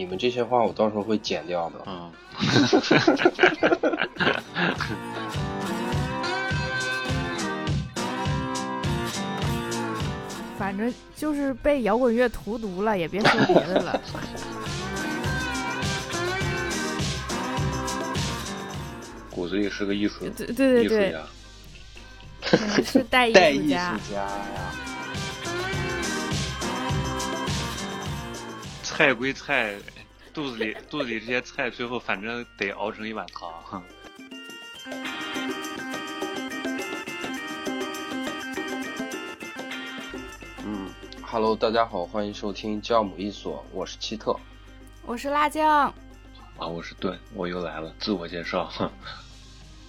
你们这些话我到时候会剪掉的。嗯，反正就是被摇滚乐荼毒了，也别说别的了。骨子里是个艺术，对对对对，艺术家。嗯是带带艺术家。家呀，菜归菜，肚子里肚子里这些菜，最后反正得熬成一碗汤。嗯，Hello，大家好，欢迎收听酵母一所，我是奇特。我是辣酱，啊，我是盾，我又来了，自我介绍。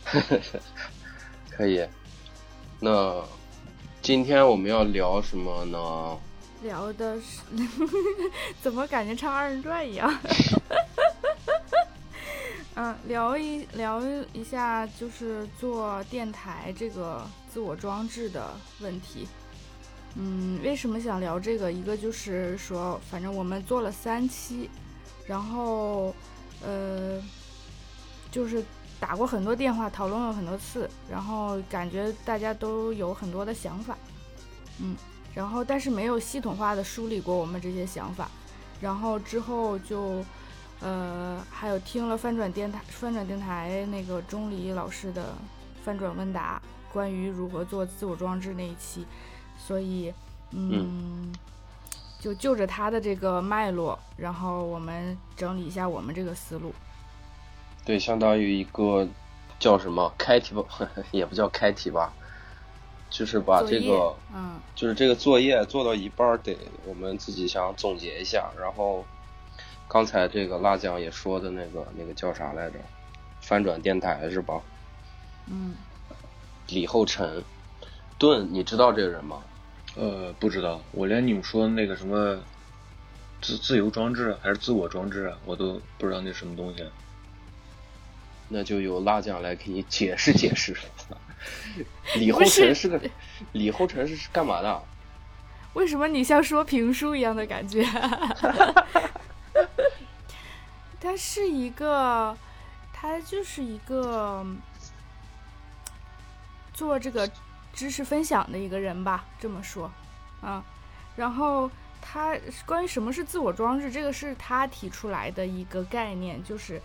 可以，那今天我们要聊什么呢？聊的是 怎么感觉唱二人转一样？嗯，聊一聊一下就是做电台这个自我装置的问题。嗯，为什么想聊这个？一个就是说，反正我们做了三期，然后呃，就是打过很多电话，讨论了很多次，然后感觉大家都有很多的想法，嗯，然后但是没有系统化的梳理过我们这些想法，然后之后就呃还有听了翻转电台翻转电台那个钟离老师的翻转问答，关于如何做自我装置那一期，所以嗯就就着他的这个脉络，然后我们整理一下我们这个思路。对，相当于一个叫什么开题吧，也不叫开题吧，就是把这个，嗯就是这个作业做到一半得我们自己想总结一下，然后刚才这个辣酱也说的那个那个叫啥来着？翻转电台是吧？嗯，李厚辰，盾，你知道这个人吗？呃，不知道，我连你们说的那个什么自自由装置还是自我装置啊，我都不知道那什么东西。那就由辣酱来给你解释解释。李厚成是个，李厚辰是干嘛的？为什么你像说评书一样的感觉？他是一个，他就是一个做这个知识分享的一个人吧，这么说，啊，然后他关于什么是自我装置，这个是他提出来的一个概念，就是，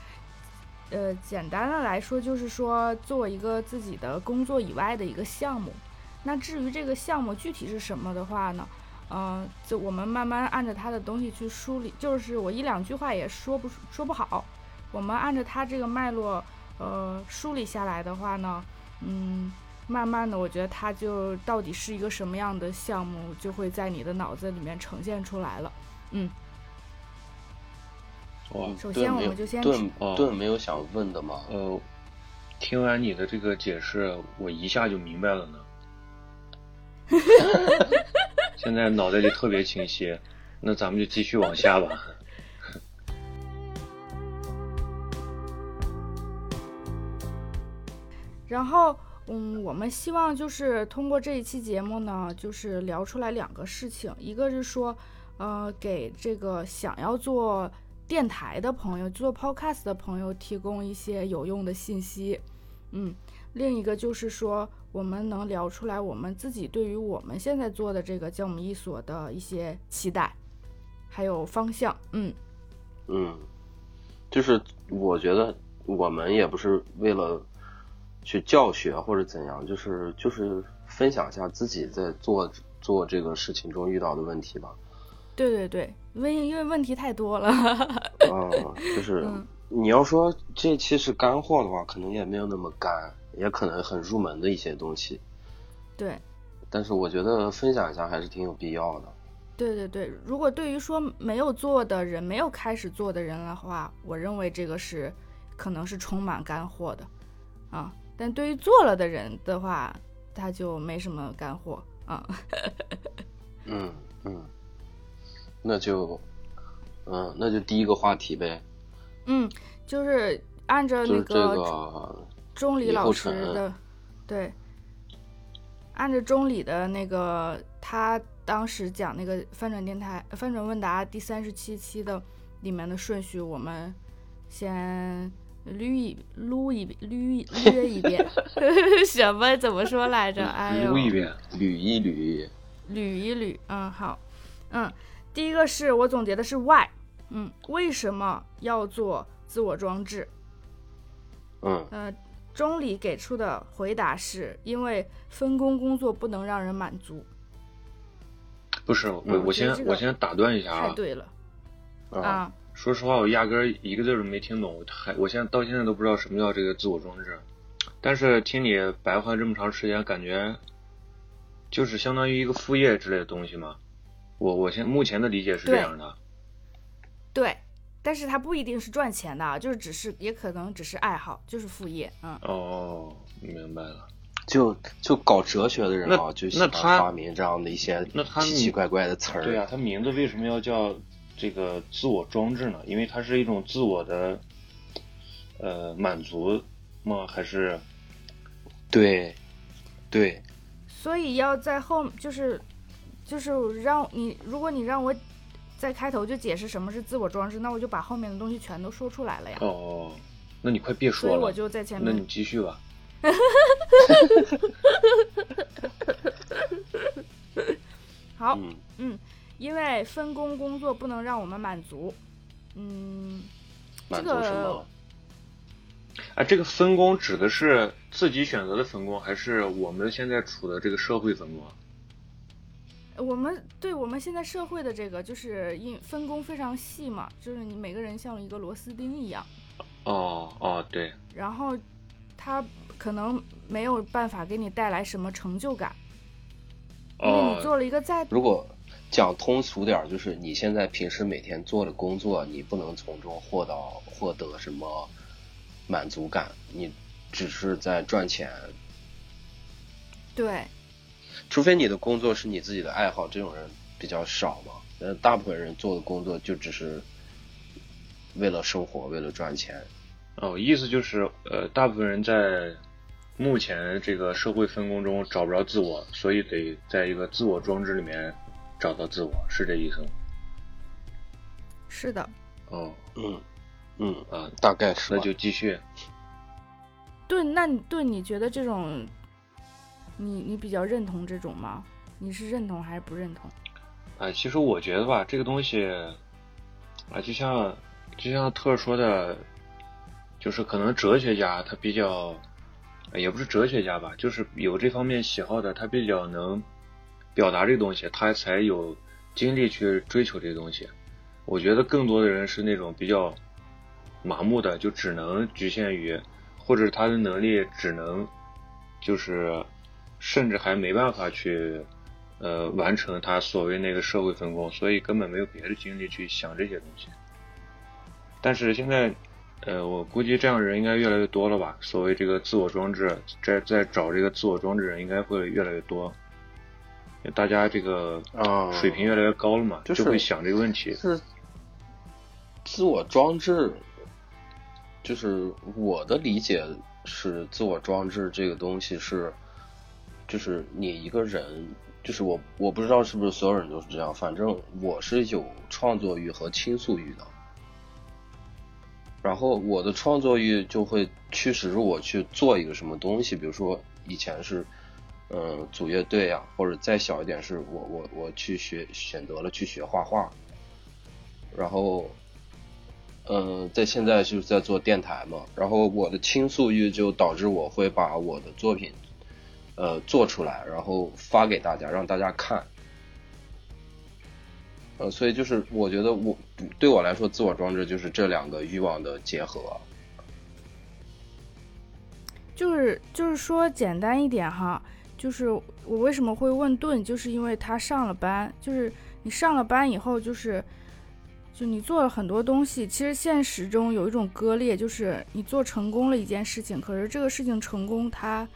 呃，简单的来说，就是说做一个自己的工作以外的一个项目。那至于这个项目具体是什么的话呢？嗯、就我们慢慢按照他的东西去梳理，就是我一两句话也说不说不好。我们按照他这个脉络，呃，梳理下来的话呢，嗯，慢慢的，我觉得它就到底是一个什么样的项目，就会在你的脑子里面呈现出来了。嗯，哇，首先我们就先盾哦盾没有想问的吗？呃，听完你的这个解释，我一下就明白了呢。现在脑袋里特别清晰，那咱们就继续往下吧。然后，嗯，我们希望就是通过这一期节目呢，就是聊出来两个事情，一个是说，呃，给这个想要做电台的朋友、做 podcast 的朋友提供一些有用的信息，嗯，另一个就是说，我们能聊出来我们自己对于我们现在做的这个教母一所的一些期待，还有方向，嗯。嗯，就是我觉得我们也不是为了去教学或者怎样，就是就是分享一下自己在做做这个事情中遇到的问题吧。对对对，因为因为问题太多了，嗯，就是嗯你要说这期是干货的话，可能也没有那么干，也可能很入门的一些东西。对。但是我觉得分享一下还是挺有必要的。对对对，如果对于说没有做的人、没有开始做的人的话，我认为这个是可能是充满干货的，啊，但对于做了的人的话，他就没什么干货啊。嗯嗯，那就嗯那就第一个话题呗，嗯，就是按照那个个钟离老师的，对，按照钟离的那个他当时讲那个翻转电台、翻转问答第三十七期的里面的顺序，我们先捋一撸一捋捋一遍，什么怎么说来着？哎呦，捋一遍，捋一捋，捋一捋。嗯，好，嗯，第一个是我总结的是 why，嗯，为什么要做自我装置？嗯呃，钟离给出的回答是因为分工工作不能让人满足，不是我嗯我先这个我先打断一下啊，太对了啊，啊！说实话，我压根儿一个字儿都没听懂，还我现在到现在都不知道什么叫这个自我装置。但是听你白话这么长时间，感觉就是相当于一个副业之类的东西嘛。我我现目前的理解是这样的。对，但是它不一定是赚钱的啊，就是只是也可能只是爱好，就是副业，嗯。哦，明白了。就就搞哲学的人那啊，就喜欢发明这样的一些那他奇奇怪怪的词儿。对啊，它名字为什么要叫这个自我装置呢？因为它是一种自我的呃满足吗？还是对对，所以要在后，就是就是让你，如果你让我在开头就解释什么是自我装置，那我就把后面的东西全都说出来了呀。哦？那你快别所以我，就在前面那你，继续吧。好，嗯嗯，因为分工工作不能让我们满足，嗯，满足什么？啊，这个分工指的是自己选择的分工，还是我们现在处的这个社会分工啊？我们对我们现在社会的这个就是因分工非常细嘛，就是你每个人像一个螺丝钉一样，哦哦，对，然后他可能没有办法给你带来什么成就感，因为你哦，做了一个再如果讲通俗点儿，就是你现在平时每天做的工作，你不能从中获到获得什么满足感，你只是在赚钱。对除非你的工作是你自己的爱好，这种人比较少嘛。呃，大部分人做的工作就只是为了生活，为了赚钱。哦，意思就是，呃，大部分人在目前这个社会分工中找不着自我，所以得在一个自我装置里面找到自我，是这意思吗？是的，哦，嗯嗯，啊，大概是。那就继续。对，那你对你觉得这种，你你比较认同这种吗？你是认同还是不认同？啊，其实我觉得吧，这个东西，啊，就像就像特说的，就是可能哲学家他比较，也不是哲学家吧，就是有这方面喜好的，他比较能表达这东西，他才有精力去追求这个东西。我觉得更多的人是那种比较麻木的，就只能局限于，或者他的能力只能就是，甚至还没办法去。呃，完成他所谓那个社会分工，所以根本没有别的精力去想这些东西。但是现在，呃，我估计这样的人应该越来越多了吧？所谓这个自我装置，在在找这个自我装置人应该会越来越多，大家这个啊水平越来越高了嘛，就是会想这个问题。是自我装置，就是我的理解是，自我装置这个东西是，就是你一个人，就是我我不知道是不是所有人都是这样，反正我是有创作欲和倾诉欲的。然后我的创作欲就会驱使我去做一个什么东西，比如说以前是，嗯，组乐队啊，或者再小一点是我我我去学选择了去学画画，然后，嗯，在现在就是在做电台嘛，然后我的倾诉欲就导致我会把我的作品，呃，做出来，然后发给大家，让大家看。呃，所以就是我觉得我对我来说，自我装置就是这两个欲望的结合。就是就是说简单一点哈，就是我为什么会问盾，就是因为他上了班，就是你上了班以后，就是就你做了很多东西，其实现实中有一种割裂，就是你做成功了一件事情，可是这个事情成功它，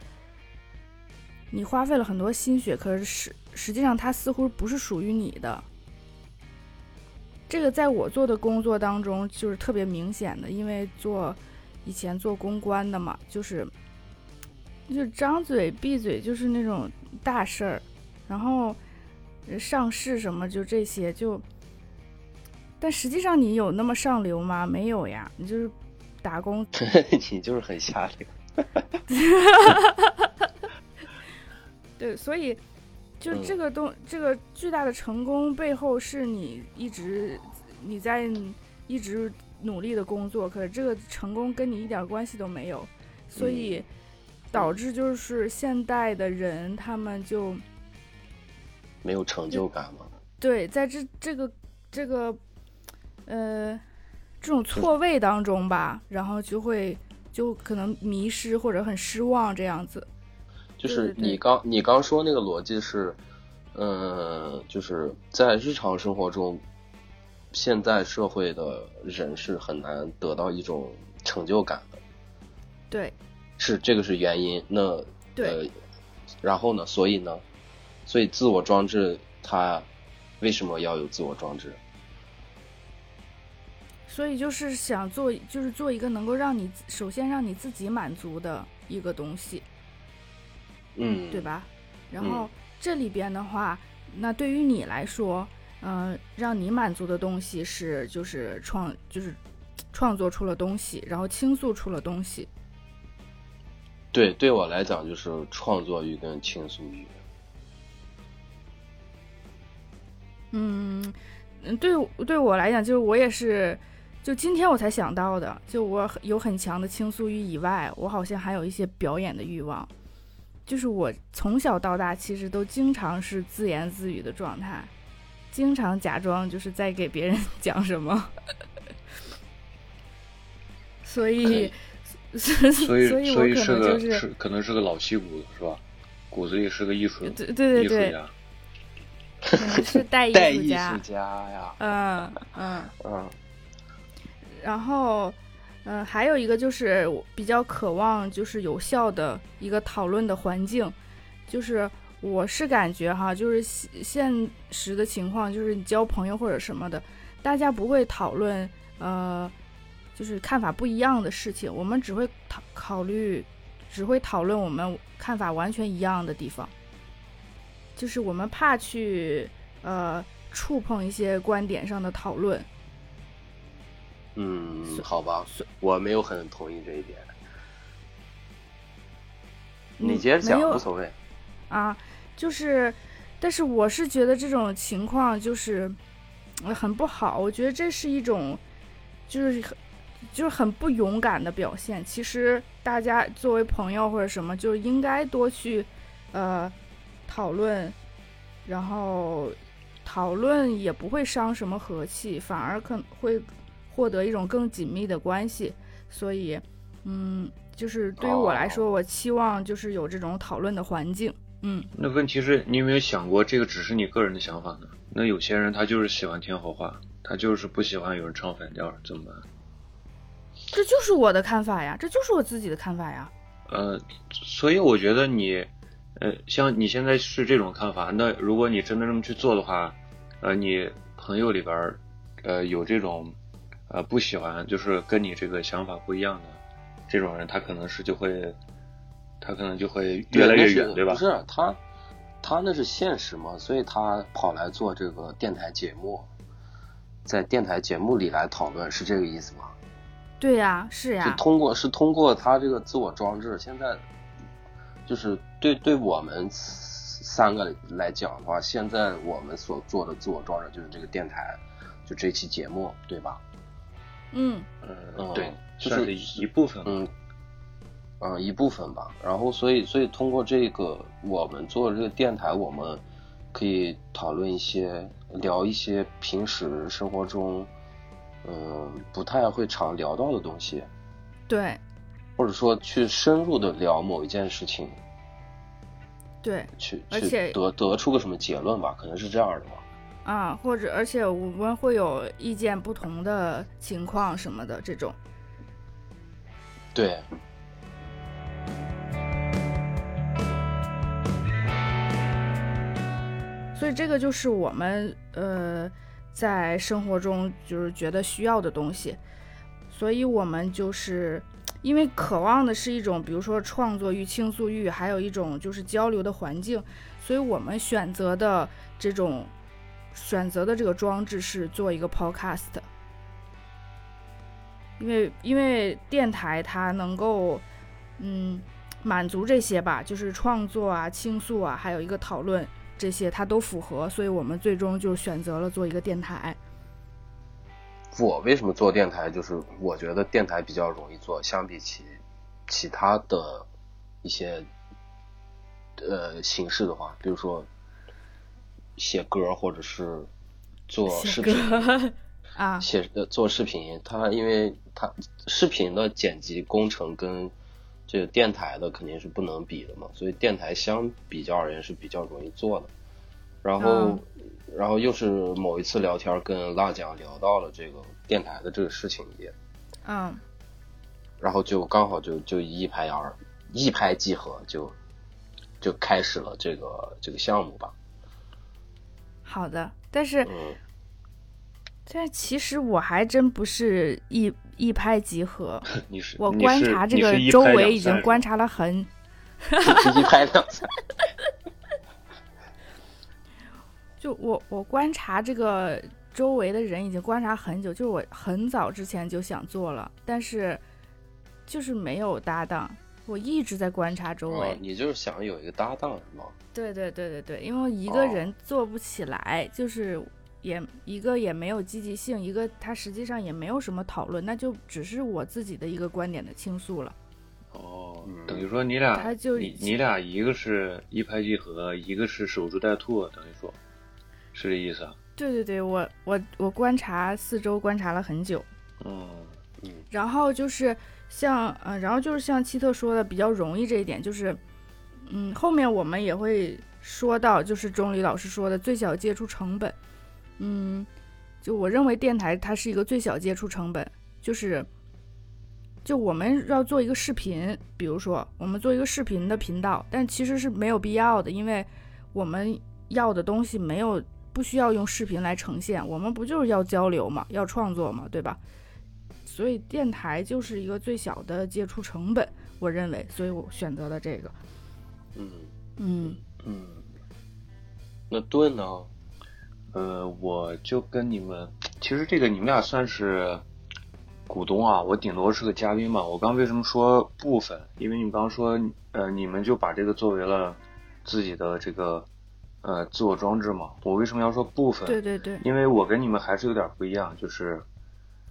你花费了很多心血，可是实实际上它似乎不是属于你的。这个在我做的工作当中就是特别明显的，因为做以前做公关的嘛，就是就张嘴闭嘴就是那种大事儿，然后呃上市什么就这些就但实际上你有那么上流吗？没有呀，你就是打工。你就是很下流。对，所以就这个东，这个巨大的成功背后是你一直你在一直努力的工作，可是这个成功跟你一点关系都没有，所以导致就是现代的人他们就没有成就感吗？对，在这这个这个呃这种错位当中吧，然后就会就可能迷失或者很失望这样子。就是你刚你刚说那个逻辑是，嗯，就是在日常生活中，现在社会的人是很难得到一种成就感的。对，是这个是原因。那对，然后呢？所以呢？所以自我装置它为什么要有自我装置？所以就是想做，就是做一个能够让你首先让你自己满足的一个东西。嗯，对吧？然后这里边的话，那对于你来说，嗯，让你满足的东西是就是创就是创作出了东西，然后倾诉出了东西。对，对我来讲就是创作欲跟倾诉欲。嗯嗯，对对我来讲，就是我也是，就今天我才想到的，就我有很强的倾诉欲以外，我好像还有一些表演的欲望。就是我从小到大，其实都经常是自言自语的状态，经常假装就是在给别人 讲什么，所以，所以，所以，所以是个是可能是个老戏骨是吧？骨子里是个艺术，对对对对，可能是 带艺术家呀，嗯嗯 嗯，然后。嗯，还有一个就是比较渴望，就是有效的一个讨论的环境，就是我是感觉哈，就是现实的情况，就是你交朋友或者什么的，大家不会讨论呃，就是看法不一样的事情，我们只会讨考虑，只会讨论我们看法完全一样的地方，就是我们怕去呃触碰一些观点上的讨论。嗯，好吧，我没有很同意这一点。你接着讲，无所谓。啊，就是，但是我是觉得这种情况就是很不好。我觉得这是一种，就是很，就是很不勇敢的表现。其实大家作为朋友或者什么，就应该多去呃讨论，然后讨论也不会伤什么和气，反而可能会。获得一种更紧密的关系，所以，嗯，就是对于我来说，我期望就是有这种讨论的环境。嗯，那问题是，你有没有想过，这个只是你个人的想法呢？那有些人他就是喜欢听好话，他就是不喜欢有人唱反调，怎么办？这就是我的看法呀，这就是我自己的看法呀。呃，所以我觉得你，呃，像你现在是这种看法，那如果你真的这么去做的话，呃，你朋友里边，呃，有这种。呃，不喜欢就是跟你这个想法不一样的这种人，他可能是就会，他可能就会越来越远，对吧？不是他，他那是现实嘛，所以他跑来做这个电台节目，在电台节目里来讨论，是这个意思吗？对呀，是呀。通过是通过他这个自我装置，现在就是对对我们三个来讲的话，现在我们所做的自我装置就是这个电台，就这期节目，对吧？嗯嗯，对，就是一部分，嗯嗯，一部分吧。然后，所以，所以通过这个，我们做这个电台，我们可以讨论一些，聊一些平时生活中，嗯，不太会常聊到的东西。对。或者说，去深入的聊某一件事情。对。去，而且得得出个什么结论吧？可能是这样的吧。啊，或者而且我们会有意见不同的情况什么的这种，对，所以这个就是我们呃在生活中就是觉得需要的东西，所以我们就是因为渴望的是一种比如说创作欲、倾诉欲，还有一种就是交流的环境，所以我们选择的这种。选择的这个装置是做一个 podcast，因为因为电台它能够嗯满足这些吧，就是创作啊、倾诉啊，还有一个讨论这些它都符合，所以我们最终就选择了做一个电台。我为什么做电台？就是我觉得电台比较容易做，相比起其他的一些呃形式的话，比如说写歌或者是做视频 啊，写呃做视频，他因为他视频的剪辑工程跟这个电台的肯定是不能比的嘛，所以电台相比较而言是比较容易做的。然后，然后又是某一次聊天跟辣酱聊到了这个电台的这个事情也，嗯，然后就刚好就就一拍而一拍即合，就就开始了这个这个项目吧。好的，但是，嗯，但其实我还真不是一一拍即合，你是我观察这个周围已经观察了很，一拍两散。就我我观察这个周围的人已经观察很久，就是我很早之前就想做了，但是就是没有搭档，我一直在观察周围。哦，你就是想有一个搭档是吗？对对对对对，因为一个哦人做不起来，就是也一个也没有积极性，一个他实际上也没有什么讨论，那就只是我自己的一个观点的倾诉了。哦嗯，等于说你俩他就你你俩一个是一拍即合，一个是守株待兔，等于说是这意思啊？对对对，我我我观察四周观察了很久，嗯然后就是像呃，然后就是像七特说的比较容易这一点，就是嗯，后面我们也会说到，就是钟离老师说的最小接触成本，嗯，就我认为电台它是一个最小接触成本，就是就我们要做一个视频，比如说我们做一个视频的频道，但其实是没有必要的，因为我们要的东西没有不需要用视频来呈现，我们不就是要交流嘛，要创作嘛，对吧？所以电台就是一个最小的接触成本，我认为，所以我选择了这个。嗯嗯嗯。那盾呢？呃，我就跟你们，其实这个你们俩算是股东啊，我顶多是个嘉宾嘛。我刚为什么说部分？因为你们刚说，呃，你们就把这个作为了自己的这个呃自我装置嘛。我为什么要说部分？对对对，因为我跟你们还是有点不一样，就是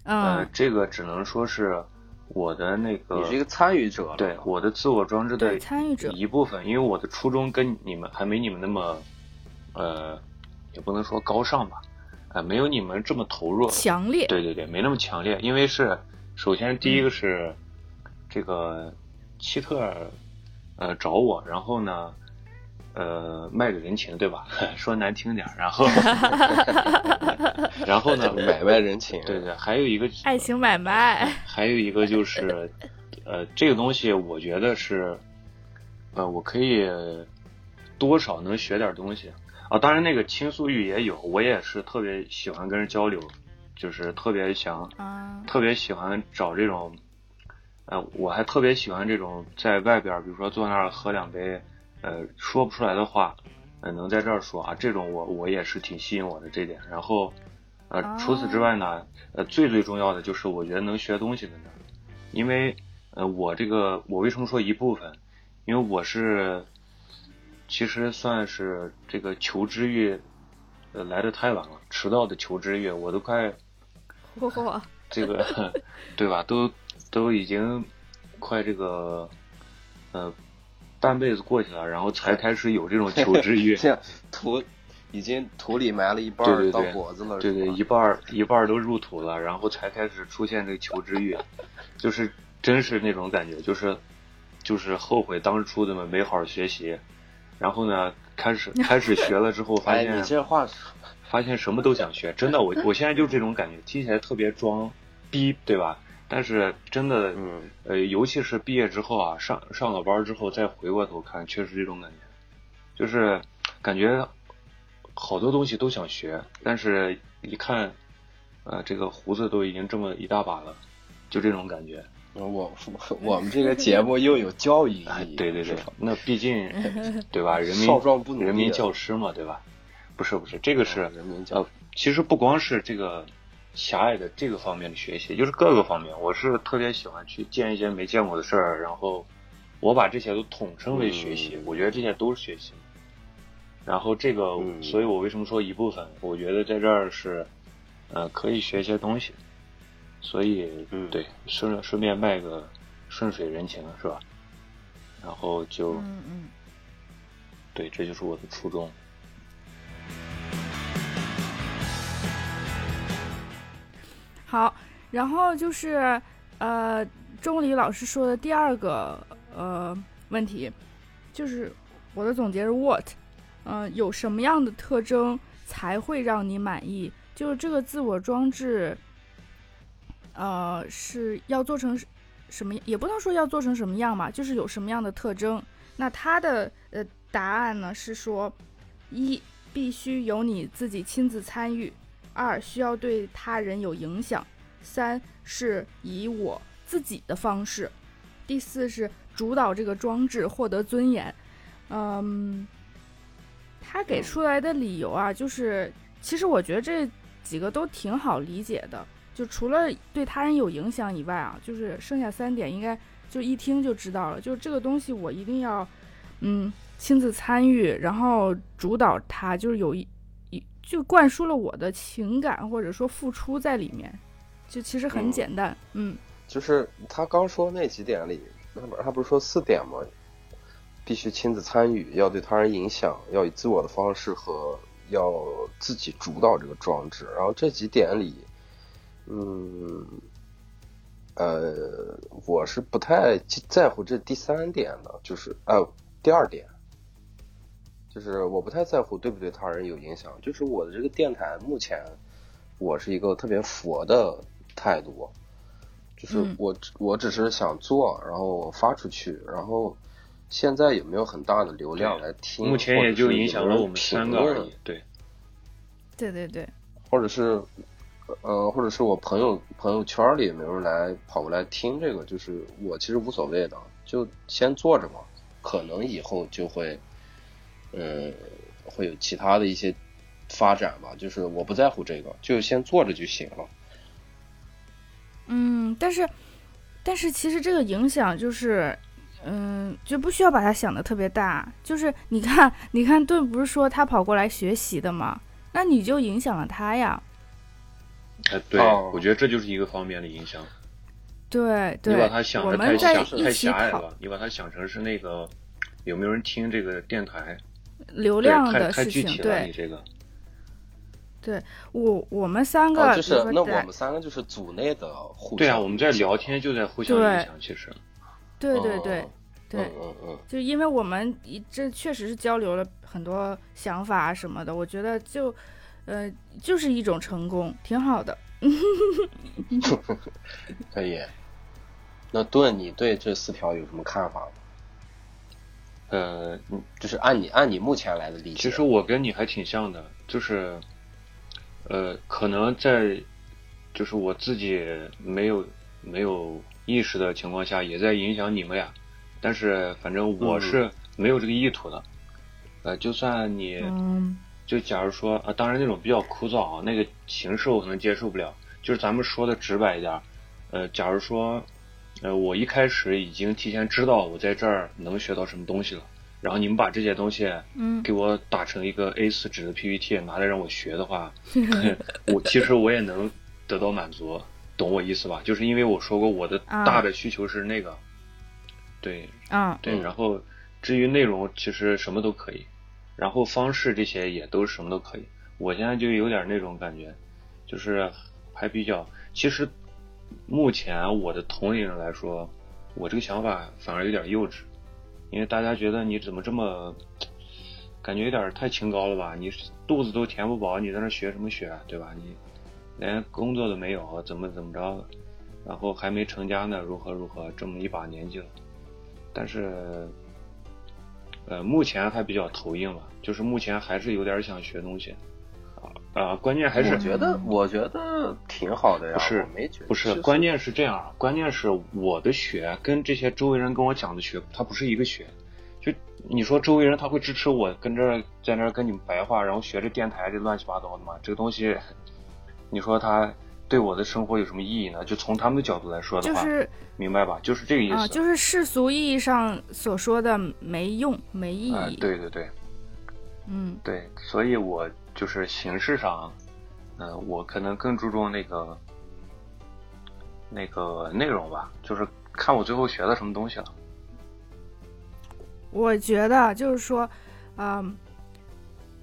呃嗯，，这个只能说是我的那个你是一个参与者，对我的自我装置的参与者一部分，因为我的初衷跟你们还没你们那么，呃，也不能说高尚吧，呃，没有你们这么投入，强烈，对对对，没那么强烈，因为是首先第一个是、这个希特，呃，找我，然后呢，呃，卖个人情，对吧？说难听点，然后，然后呢，买卖人情。对对，还有一个爱情买卖，还有一个就是，呃，这个东西我觉得是，呃，我可以多少能学点东西啊。当然，那个倾诉欲也有，我也是特别喜欢跟人交流，就是特别想，啊，特别喜欢找这种，呃，我还特别喜欢这种在外边，比如说坐那儿喝两杯，呃，说不出来的话，呃，能在这儿说啊，这种我我也是挺吸引我的这点。然后，呃，除此之外呢，呃，最最重要的就是我觉得能学东西的呢，因为呃，我这个我为什么说一部分？因为我是其实算是这个求知欲，呃，来的太晚了，迟到的求知欲，我都快 嚯，这个 对吧？都都已经快这个呃半辈子过去了，然后才开始有这种求知欲。这样土已经土里埋了一半儿到脖子了，对对，一半儿一半儿都入土了，然后才开始出现这个求知欲，就是真是那种感觉，就是就是后悔当初怎么没好好学习，然后呢，开始开始学了之后，发 哎，现你这话发现什么都想学，真的，我我现在就是这种感觉，听起来特别装逼，对吧？但是真的，嗯，呃，尤其是毕业之后啊，上上了班之后再回过头看，确实这种感觉，就是感觉好多东西都想学，但是一看，呃，这个胡子都已经这么一大把了，就这种感觉。我 我们这个节目又有教育意哎，义，对对对，那毕竟 对吧？人民少壮不努力人民教师嘛，对吧？不是不是，这个是人民教呃，其实不光是这个狭隘的这个方面的学习，就是各个方面，我是特别喜欢去见一些没见过的事儿，然后我把这些都统称为学习，嗯我觉得这些都是学习。然后这个，嗯所以我为什么说一部分？我觉得在这儿是，呃，可以学一些东西，所以，嗯对，顺顺便卖个顺水人情是吧？然后就，嗯嗯。对，这就是我的初衷。好，然后就是呃，钟离老师说的第二个呃问题，就是我的总结是 what，呃，有什么样的特征才会让你满意？就是这个自我装置，呃，是要做成什么？也不能说要做成什么样嘛，就是有什么样的特征。那他的呃答案呢是说，一必须由你自己亲自参与。二需要对他人有影响，三是以我自己的方式，第四是主导这个装置获得尊严。嗯，他给出来的理由啊，就是其实我觉得这几个都挺好理解的，就除了对他人有影响以外啊，就是剩下三点应该就一听就知道了，就这个东西我一定要嗯亲自参与，然后主导它，就是有一。就灌输了我的情感或者说付出在里面，就其实很嗯简单，嗯，就是他刚说那几点里，那不他不是说四点吗？必须亲自参与，要对他人影响，要以自我的方式和要自己主导这个装置。然后这几点里，嗯，呃，我是不太在乎这第三点的，就是呃第二点，就是我不太在乎对不对他人有影响。就是我的这个电台目前，我是一个特别佛的态度，就是嗯我只我只是想做，然后发出去，然后现在也没有很大的流量来听？目前也就影响了我们三个而已。对，对对对，或者是呃，或者是我朋友朋友圈里有没有人来跑过来听这个？就是我其实无所谓的，就先做着嘛，可能以后就会，嗯，会有其他的一些发展吧。就是我不在乎这个，就先做着就行了。嗯，但是但是其实这个影响就是。嗯，就不需要把它想的特别大。就是你看，你看，盾不是说他跑过来学习的吗？那你就影响了他呀。哎，对，哦我觉得这就是一个方面的影响。对对，你把它想我的太狭太狭隘了，你把它想成是那个有没有人听这个电台，流量的事情。太具体了，你对，这个。对我我们三个，啊，就是那我们三个就是组内的互相对啊，我们在聊天就在互相影响，其实。对对对哦对，嗯嗯嗯，就因为我们一这确实是交流了很多想法啊什么的，我觉得就，呃，就是一种成功，挺好的。可以。那盾，你对这四条有什么看法吗？呃，就是按你按你目前来的理解，其实我跟你还挺像的，就是，呃，可能在就是我自己没有没有意识的情况下，也在影响你们俩，但是反正我嗯是没有这个意图的。呃，就算你嗯就假如说啊，当然那种比较枯燥啊，那个形式我可能接受不了。就是咱们说的直白一点，呃，假如说，呃，我一开始已经提前知道我在这儿能学到什么东西了，然后你们把这些东西嗯给我打成一个 A4 纸的 PPT 拿来让我学的话，我其实我也能得到满足，懂我意思吧？就是因为我说过我的啊大的需求是那个，对啊对，嗯然后至于内容其实什么都可以，然后方式这些也都什么都可以。我现在就有点那种感觉，就是还比较，其实目前我的同龄人来说，我这个想法反而有点幼稚，因为大家觉得你怎么这么，感觉有点太清高了吧？你肚子都填不饱，你在那学什么学，对吧？你连工作都没有，怎么怎么着？然后还没成家呢，如何如何？这么一把年纪了，但是，呃，目前还比较头硬吧，就是目前还是有点想学东西，啊啊，关键还是我觉得我觉得挺好的呀，不是我没觉得不是，关键是这样啊，关键是我的学跟这些周围人跟我讲的学，它不是一个学。就你说周围人他会支持我跟这儿在那儿跟你们白话，然后学着电台这乱七八糟的嘛？这个东西，你说他对我的生活有什么意义呢？就从他们的角度来说的话，就是明白吧？就是这个意思。啊，就是世俗意义上所说的没用、没意啊义。对对对嗯对，所以我就是形式上，嗯、我可能更注重那个那个内容吧，就是看我最后学的什么东西了。我觉得就是说，嗯，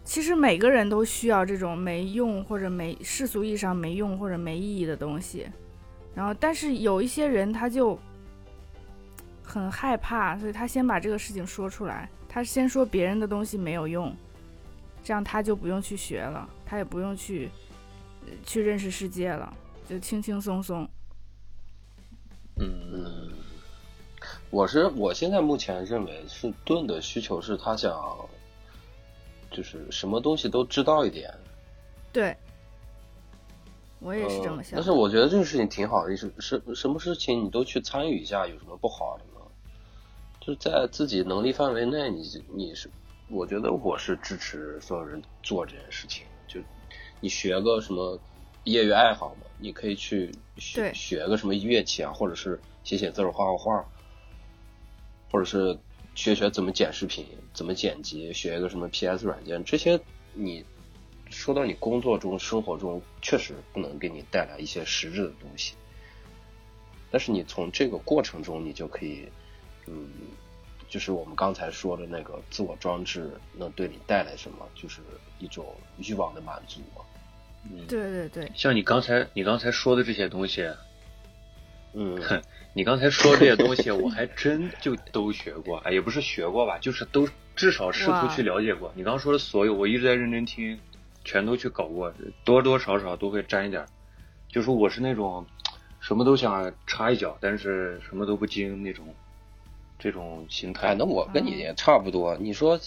其实每个人都需要这种没用或者没世俗意义上没用或者没意义的东西。然后，但是有一些人他就很害怕，所以他先把这个事情说出来，他先说别人的东西没有用，这样他就不用去学了，他也不用去呃去认识世界了，就轻轻松松。嗯我是我现在目前认为是盾的需求是他想，就是什么东西都知道一点。对，我也是这么呃想的。但是我觉得这个事情挺好的，是是什么事情你都去参与一下，有什么不好的呢？就是在自己能力范围内，你你是，我觉得我是支持所有人做这件事情。就你学个什么业余爱好嘛，你可以去学学个什么乐器啊，或者是写写字儿、画画画，或者是学学怎么剪视频、怎么剪辑，学一个什么 PS 软件，这些你说到你工作中、生活中，确实不能给你带来一些实质的东西。但是你从这个过程中，你就可以，嗯，就是我们刚才说的那个自我装置能对你带来什么，就是一种欲望的满足嘛。嗯，对对对，像你刚才你刚才说的这些东西，嗯，你刚才说的这些东西，我还真就都学过，哎，也不是学过吧，就是都至少试图去了解过。你刚刚说的所有，我一直在认真听，全都去搞过，多多少少都会沾一点儿。就是我是那种什么都想插一脚，但是什么都不精那种，这种心态。哎，那我跟你也差不多。你说，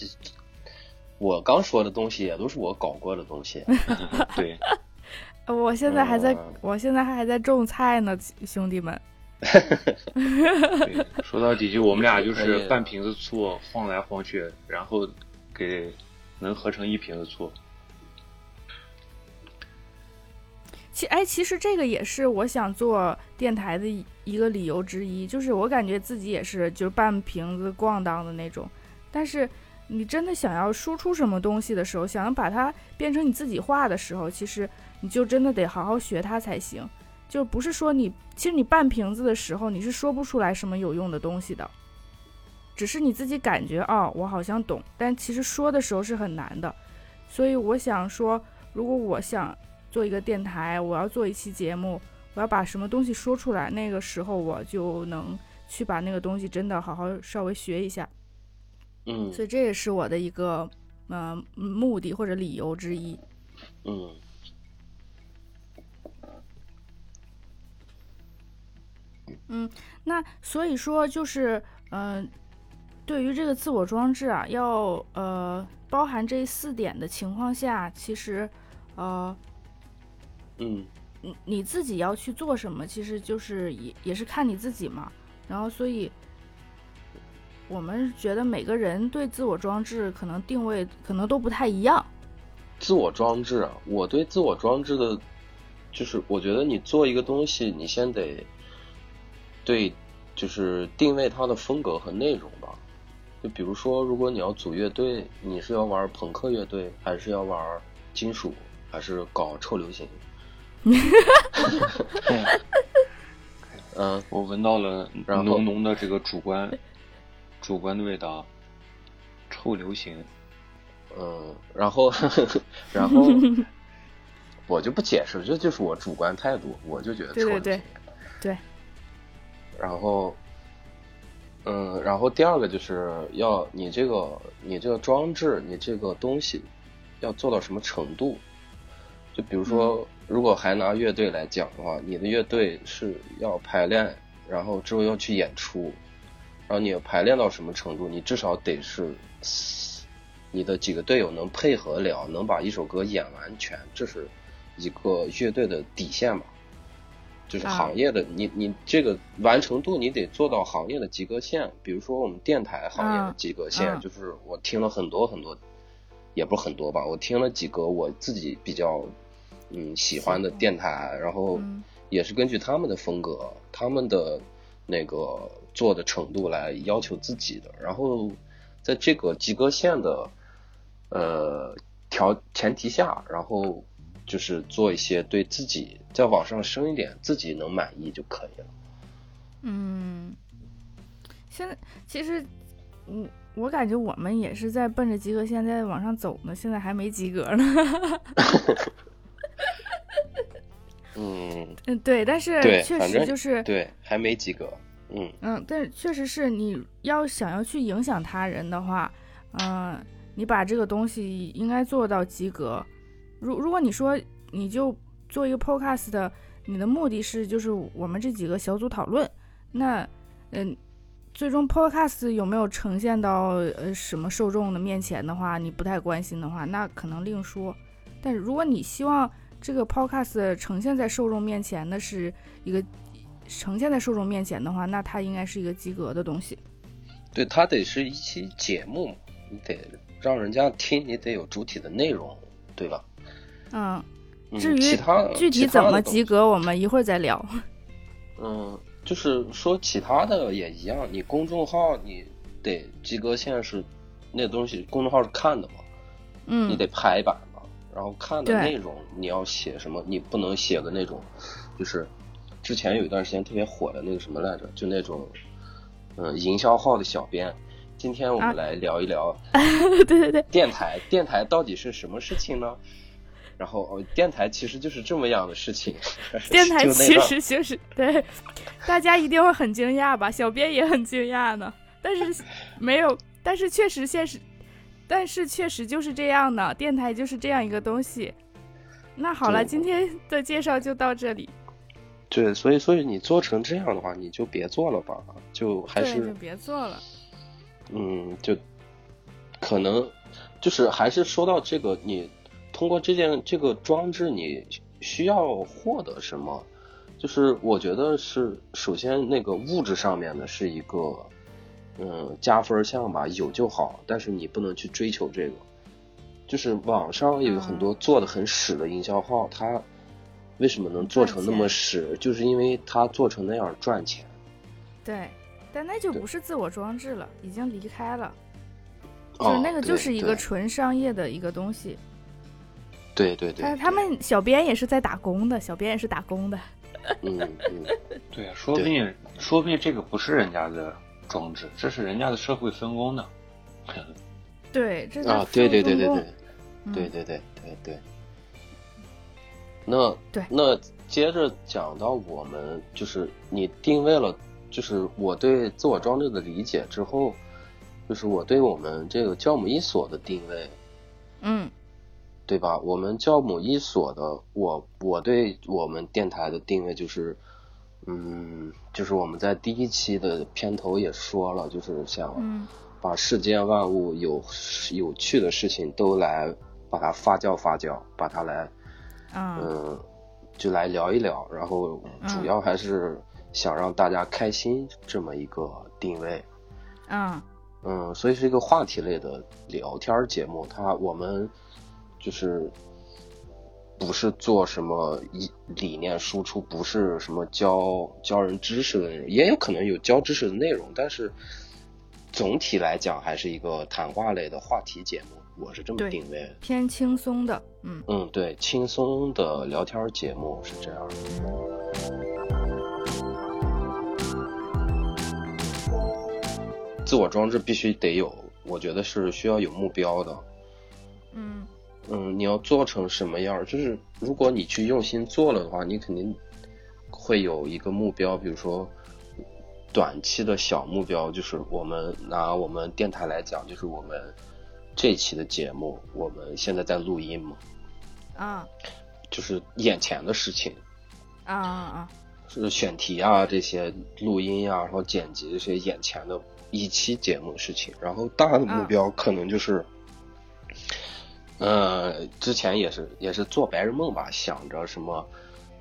我刚说的东西也都是我搞过的东西。对，呃我现在还在，嗯我现在还在种菜呢，兄弟们。说到底就我们俩就是半瓶子醋晃来晃去，然后给能合成一瓶子醋。其哎，其实这个也是我想做电台的一个理由之一，就是我感觉自己也是就是半瓶子咣当的那种，但是你真的想要输出什么东西的时候，想要把它变成你自己话的时候，其实你就真的得好好学它才行。就不是说你，其实你半瓶子的时候，你是说不出来什么有用的东西的，只是你自己感觉哦，我好像懂，但其实说的时候是很难的。所以我想说，如果我想做一个电台，我要做一期节目，我要把什么东西说出来，那个时候我就能去把那个东西真的好好稍微学一下。嗯所以这也是我的一个呃目的或者理由之一。嗯那所以说就是嗯、呃对于这个自我装置啊，要呃包含这四点的情况下，其实呃嗯你你自己要去做什么，其实就是也也是看你自己嘛。然后，所以我们觉得每个人对自我装置可能定位可能都不太一样。自我装置啊，我对自我装置的，就是我觉得你做一个东西，你先得对，就是定位它的风格和内容吧。就比如说，如果你要组乐队，你是要玩朋克乐队，还是要玩金属，还是搞臭流行？嗯，我闻到了然后浓浓的这个主观主观的味道，臭流行。嗯，然后，然后 我就不解释了，这就是我主观态度，我就觉得对对对臭流行对，然后，嗯，然后第二个就是要你这个你这个装置，你这个东西要做到什么程度？就比如说，如果还拿乐队来讲的话，你的乐队是要排练，然后之后要去演出，然后你排练到什么程度？你至少得是你的几个队友能配合了，能把一首歌演完全，这是一个乐队的底线吧。就是啊行业的，你你这个完成度你得做到行业的及格线。比如说我们电台行业的嗯及格线，嗯就是我听了很多很多，也不是很多吧，我听了几个我自己比较嗯喜欢的电台，然后嗯也是根据他们的风格、他们的那个做的程度来要求自己的，然后在这个及格线的呃条前提下，然后就是做一些对自己再往上升一点，自己能满意就可以了。嗯，现在其实，嗯，我感觉我们也是在奔着及格线在往上走呢，现在还没及格呢。嗯，嗯，对，但是确实就是，对，还没及格。嗯嗯，但是确实是你要想要去影响他人的话，嗯、你把这个东西应该做到及格。如如果你说你就做一个 podcast 的，你的目的是就是我们这几个小组讨论，那嗯，最终 podcast 有没有呈现到呃什么受众的面前的话，你不太关心的话，那可能另说。但是如果你希望这个 podcast 呈现在受众面前的是一个呈现在受众面前的话，那它应该是一个及格的东西。对，它得是一期节目，你得让人家听，你得有主体的内容，对吧？嗯，嗯、至于其他具体怎么及格？我们一会儿再聊。嗯，就是说其他的也一样，你公众号你得及格线是那东西，公众号是看的嘛，嗯你嗯得排版嘛，然后看的内容你要写什么，你不能写个那种，就是之前有一段时间特别火的那个什么来着，就那种嗯营销号的小编。今天我啊们来聊一聊 对对对，电台，电台到底是什么事情呢？然后哦，电台其实就是这么样的事情。电台其实就是对，大家一定会很惊讶吧？小编也很惊讶呢，但是没有，但是确实现实，但是确实就是这样的，电台就是这样一个东西。那好了，今天的介绍就到这里，对，所以所以你做成这样的话，你就别做了吧，就还，是就别做了。嗯，就可能就是还是说到这个，你通过这件这个装置，你需要获得什么？就是我觉得是首先那个物质上面的是一个嗯加分项吧，有就好，但是你不能去追求这个。就是网上有很多做的很屎的营销号，它为什么能做成那么屎？就是因为它做成那样赚钱。对，但那就不是自我装置了，已经离开了，就那个就是一个纯商业的一个东西。对对对，他他们小编也是在打工的，小编也是打工的。嗯嗯。对啊，说不定说不定这个不是人家的装置，这是人家的社会分工的。对，这啊，是对对对对对，嗯对对对对对。那对那接着讲到我们就是你定位了，就是我对自我装置的理解之后，就是我对我们这个教母一所的定位，嗯对吧？我们教母一所的，我我对我们电台的定位就是，嗯，就是我们在第一期的片头也说了，就是想嗯把世间万物有有趣的事情都来把它发酵发酵，把它来啊嗯，就来聊一聊，然后主要还是想让大家开心这么一个定位。嗯嗯，所以是一个话题类的聊天儿节目。它我们就是不是做什么一理念输出，不是什么教教人知识的内容，也有可能有教知识的内容，但是总体来讲还是一个谈话类的话题节目。我是这么定位的。偏轻松的，嗯嗯，对，轻松的聊天节目是这样的。自我装置必须得有，我觉得是需要有目标的。嗯嗯，你要做成什么样儿？就是如果你去用心做了的话，你肯定会有一个目标，比如说短期的小目标，就是我们拿我们电台来讲，就是我们这期的节目，我们现在在录音嘛，啊就是眼前的事情，啊啊是选题啊这些录音啊，然后剪辑这些眼前的一期节目的事情，然后大的目标可能就是。呃，之前也是也是做白日梦吧，想着什么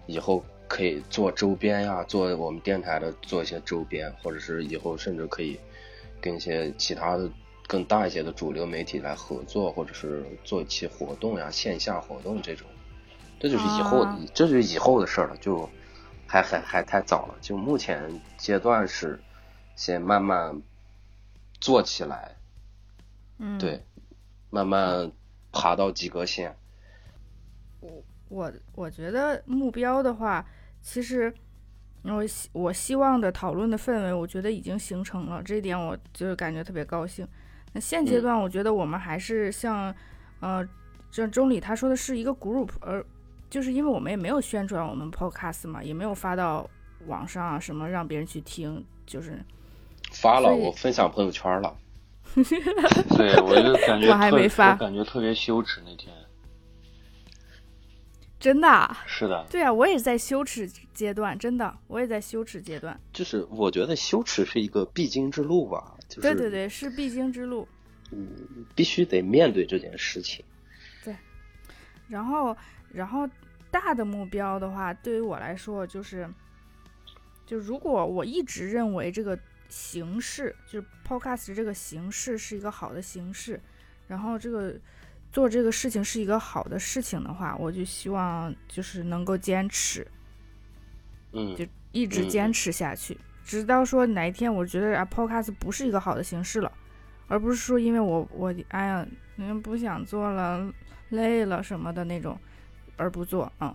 以后可以做周边呀，做我们电台的做一些周边，或者是以后甚至可以跟一些其他的更大一些的主流媒体来合作，或者是做一期活动呀，线下活动这种，这就是以后，啊这就是以后的事儿了，就还还还太早了。就目前阶段是先慢慢做起来，嗯，对，慢慢爬到及格线。我我我觉得目标的话，其实我希我希望的讨论的氛围，我觉得已经形成了，这一点我就是感觉特别高兴。那现阶嗯段，我觉得我们还是像，呃，这钟理他说的是一个 group，而就是因为我们也没有宣传我们 podcast 嘛，也没有发到网上啊什么让别人去听，就是发了，我分享朋友圈了。对我就感觉我还没发我感觉特别羞耻那天。真的啊，是的，对啊，我也在羞耻阶段，真的，我也在羞耻阶段。就是我觉得羞耻是一个必经之路吧，就是对对对，是必经之路。必须得面对这件事情。对然后，然后大的目标的话，对于我来说就是，就如果我一直认为这个形式，就是 podcast 这个形式是一个好的形式，然后这个做这个事情是一个好的事情的话，我就希望就是能够坚持，嗯就一直嗯坚持下去，直到说哪一天我觉得啊 podcast 不是一个好的形式了，而不是说因为我我哎呀，嗯不想做了，累了什么的那种，而不做，嗯。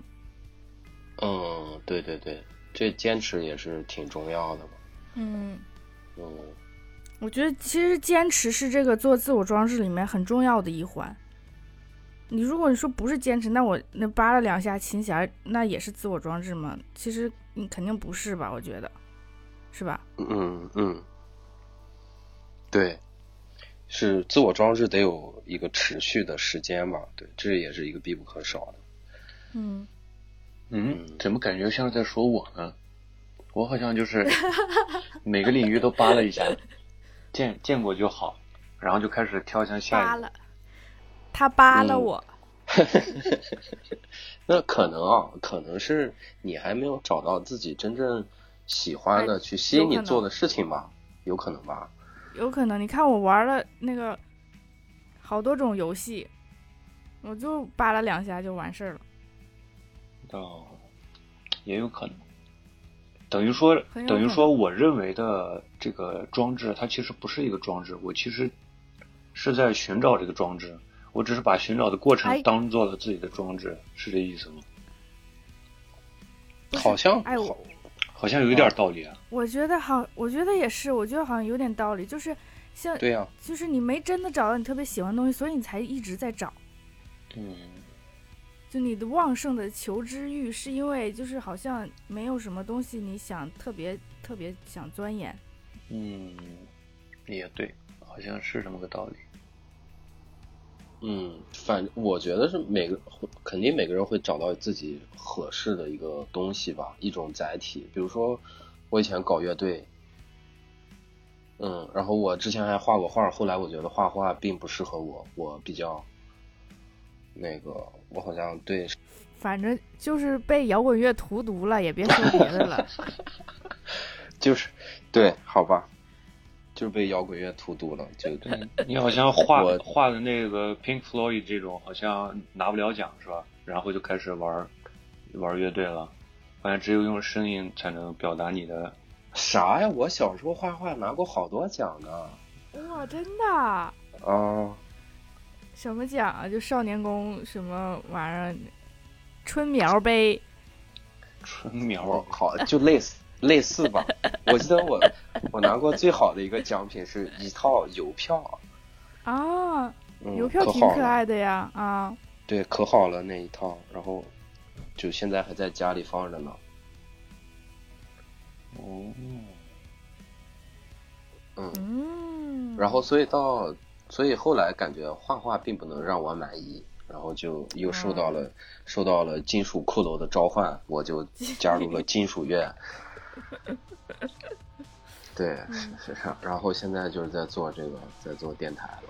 嗯，对对对，这坚持也是挺重要的嘛。嗯，嗯我觉得其实坚持是这个做自我装置里面很重要的一环。你如果你说不是坚持，那我那扒了两下琴弦，那也是自我装置吗？其实你肯定不是吧？我觉得，是吧？嗯嗯，对，是自我装置得有一个持续的时间吧？对，这也是一个必不可少的。嗯，嗯，怎么感觉像是在说我呢？我好像就是每个领域都扒了一下，见见过就好，然后就开始跳向下一个。扒了，他扒了嗯我。那可能啊，可能是你还没有找到自己真正喜欢的、哎去吸引你做的事情吧？有可能吧？有可能，你看我玩了那个好多种游戏，我就扒拉两下就完事儿了。哦，也有可能。等于说等于说，我认为的这个装置，它其实不是一个装置，我其实是在寻找这个装置，我只是把寻找的过哎程当做了自己的装置，是这意思吗？好像哎，我好好像有一点道理啊。我觉得好，我觉得也是，我觉得好像有点道理，就是像，对呀、就是你没真的找到你特别喜欢的东西，所以你才一直在找。嗯，就你的旺盛的求知欲，是因为就是好像没有什么东西你想特别特别想钻研。嗯，也对，好像是这么个道理。嗯，反我觉得是每个肯定每个人会找到自己合适的一个东西吧，一种载体。比如说，我以前搞乐队，嗯，然后我之前还画过画，后来我觉得画画并不适合我，我比较那个，我好像对，反正就是被摇滚乐荼毒了，也别说别的了。就是对，好吧，就是被摇滚乐荼毒了，就对。你好像画画的那个 Pink Floyd 这种，好像拿不了奖是吧？然后就开始玩玩乐队了，好像只有用声音才能表达你的。啥呀？我小时候画画拿过好多奖呢。哇，真的啊？啊，什么奖啊？就少年宫什么玩意儿？春苗杯。春苗哦，好，就类似类似吧。我记得我我拿过最好的一个奖品是一套邮票，啊，嗯，邮票挺，可爱的呀啊！对，可好了那一套，然后就现在还在家里放着呢。哦，嗯，嗯，然后所以到所以后来感觉画画并不能让我满意，然后就又受到了、受到了金属骷髅的召唤，我就加入了金属乐。对，是是，然后现在就是在做这个，在做电台了。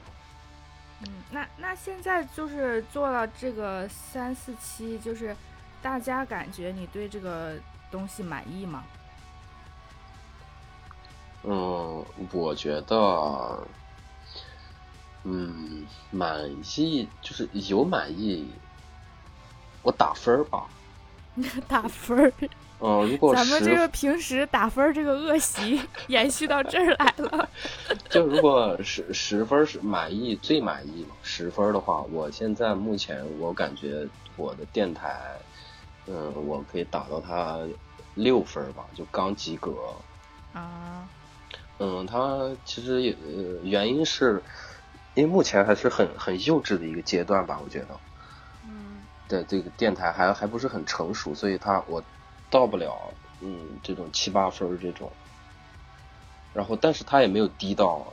嗯，那那现在就是做了这个三四期，就是大家感觉你对这个东西满意吗？嗯，我觉得，嗯，满意就是有满意，我打分儿吧。打分儿。嗯，如果咱们这个平时打分这个恶习 延续到这儿来了。就如果十十分是满意最满意嘛，十分的话，我现在目前我感觉我的电台，嗯，我可以打到它六分吧，就刚及格。啊。嗯，它其实也原因是，因为目前还是很很幼稚的一个阶段吧，我觉得。嗯。对这个电台还还不是很成熟，所以它我。到不了，嗯，这种七八分这种，然后但是他也没有低到，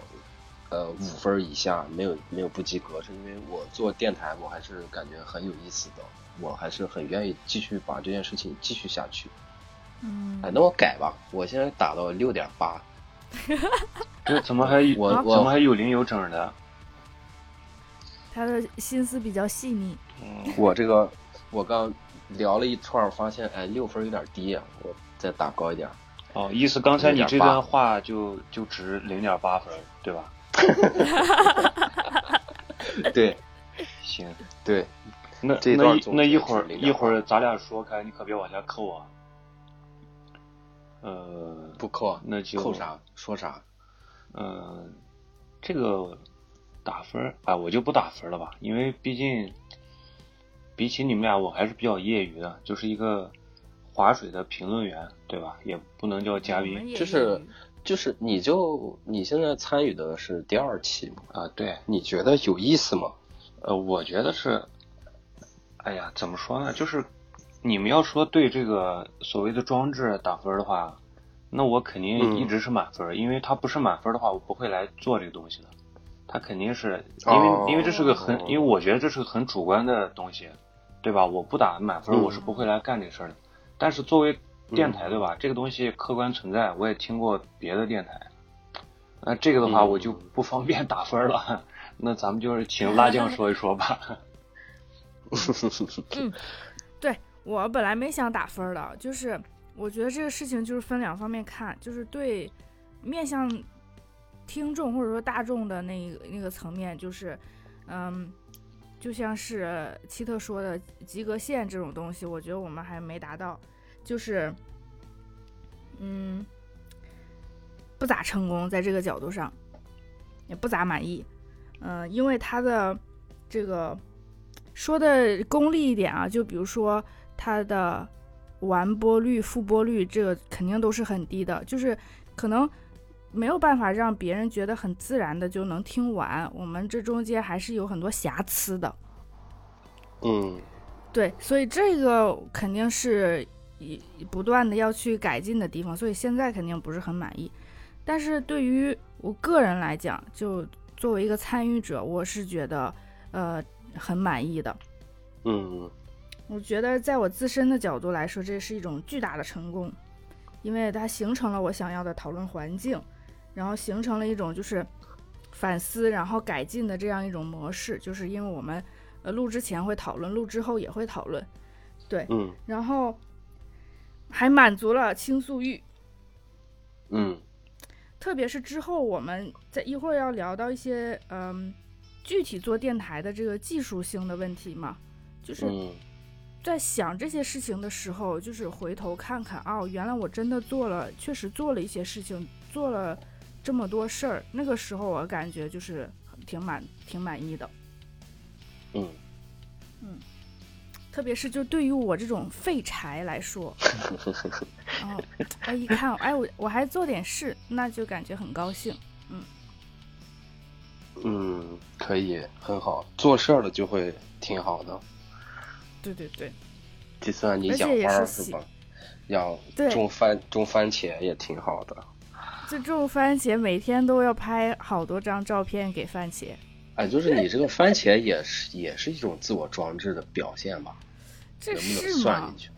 呃，五分以下，没有没有不及格，是因为我做电台，我还是感觉很有意思的，我还是很愿意继续把这件事情继续下去。嗯，哎，那我改吧，我现在打到六点八。这怎么还我我怎么还有零有整的？他的心思比较细腻。嗯我这个，我刚。聊了一串，发现哎六分有点低啊，我再打高一点。哦，意思刚才你这段话就就值零点八分，对吧？对，行，对，那那那一会儿一会儿咱俩说开，你可别往下扣啊。呃，不扣，那就扣啥？说啥？嗯，这个打分啊，我就不打分了吧，因为毕竟。比起你们俩，我还是比较业余的，就是一个划水的评论员，对吧？也不能叫嘉宾，就是就是，你就你现在参与的是第二期嘛？啊，对，你觉得有意思吗？呃，我觉得是，哎呀，怎么说呢？就是你们要说对这个所谓的装置打分的话，那我肯定一直是满分，因为它不是满分的话，我不会来做这个东西的。它肯定是因为因为这是个很，因为我觉得这是个很主观的东西。对吧？我不打满分，我是不会来干这事儿的。但是作为电台，对吧？这个东西客观存在，我也听过别的电台。那这个的话，我就不方便打分了。那咱们就是请辣酱说一说吧。嗯，对我本来没想打分的，就是我觉得这个事情就是分两方面看，就是对面向听众或者说大众的那那个层面，就是嗯。就像是奇特说的及格线这种东西，我觉得我们还没达到，就是，嗯，不咋成功，在这个角度上，也不咋满意，嗯，因为他的这个说的功利一点啊，就比如说他的完播率、复播率，这个肯定都是很低的，就是可能。没有办法让别人觉得很自然的就能听完，我们这中间还是有很多瑕疵的。嗯，对，所以这个肯定是一不断的要去改进的地方，所以现在肯定不是很满意。但是对于我个人来讲，就作为一个参与者，我是觉得呃很满意的。嗯，我觉得在我自身的角度来说，这是一种巨大的成功，因为它形成了我想要的讨论环境。然后形成了一种就是反思，然后改进的这样一种模式，就是因为我们呃录之前会讨论，录之后也会讨论，对，嗯，然后还满足了倾诉欲，嗯，特别是之后我们在一会儿要聊到一些嗯具体做电台的这个技术性的问题嘛，就是在想这些事情的时候，就是回头看看哦，原来我真的做了，确实做了一些事情，做了。这么多事儿，那个时候我感觉就是挺满挺满意的，嗯。嗯，特别是就对于我这种废柴来说，然 后哎一看哎我我还做点事，那就感觉很高兴，嗯。嗯，可以很好，做事儿了就会挺好的，对对对，就算你养花是吧？养种番种番茄也挺好的。这种番茄每天都要拍好多张照片给番茄，哎，就是你这个番茄也是也是一种自我装置的表现吧？这是吗？算进去。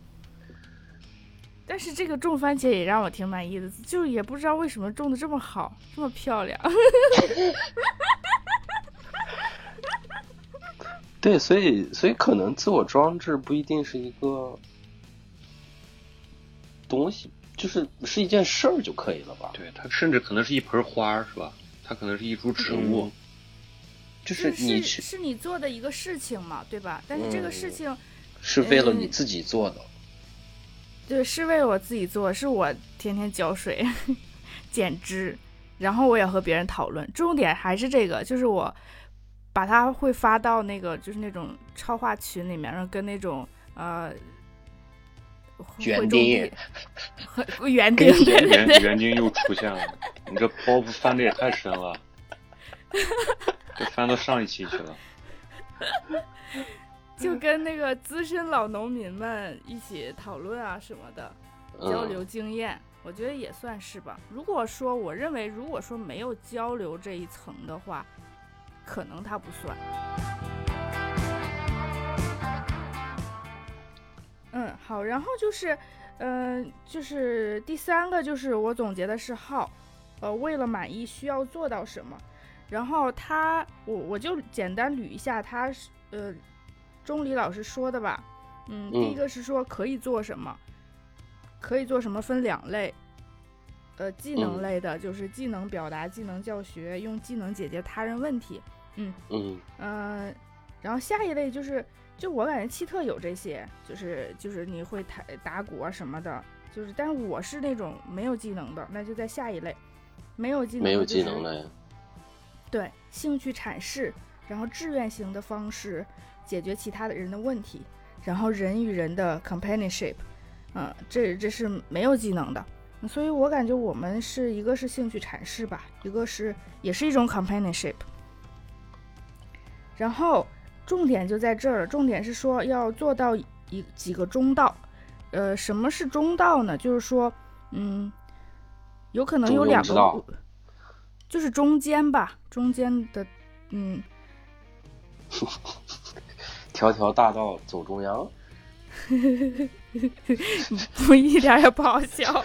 但是这个种番茄也让我挺满意的，就也不知道为什么种的这么好，这么漂亮。对，所以所以可能自我装置不一定是一个。东西，就是是一件事儿就可以了吧？对，它甚至可能是一盆花儿，是吧？它可能是一株植物。嗯就是你是是你做的一个事情嘛，对吧？但是这个事嗯情，是为了你嗯自己做的，对，是为我自己做，是我天天浇水、剪枝，然后我也和别人讨论。重点还是这个，就是我把它会发到那个就是那种超话群里面，然后跟那种呃。园丁园丁，园，园丁又出现了，你这包袱翻的也太深了，这翻到上一期去了。就跟那个资深老农民们一起讨论啊什么的，交流嗯，经验，我觉得也算是吧。如果说我认为，如果说没有交流这一层的话，可能它不算。嗯，好，然后就是，嗯、就是第三个就是我总结的是号，呃，为了满意需要做到什么，然后他，我我就简单捋一下他是，呃，钟离老师说的吧，嗯，第一嗯。个是说可以做什么，可以做什么分两类，呃，技能嗯。类的就是技能表达、技能教学，用技能解决他人问题，嗯嗯，然后下一类就是，就我感觉奇特有这些，就是就是你会打打鼓啊什么的，就是，但是我是那种没有技能的，那就在下一类，没有技能，没有技能，的呀，对，兴趣阐释，然后志愿型的方式解决其他的人的问题，然后人与人的 companionship，嗯，这这是没有技能的。所以我感觉我们是一个是兴趣阐释吧，一个是也是一种 companionship。然后重点就在这儿了，重点是说要做到一几个中道。呃，什么是中道呢？就是说，嗯，有可能有两个道，就是中间吧，中间的，嗯，条条大道走中央，不一点也不好笑。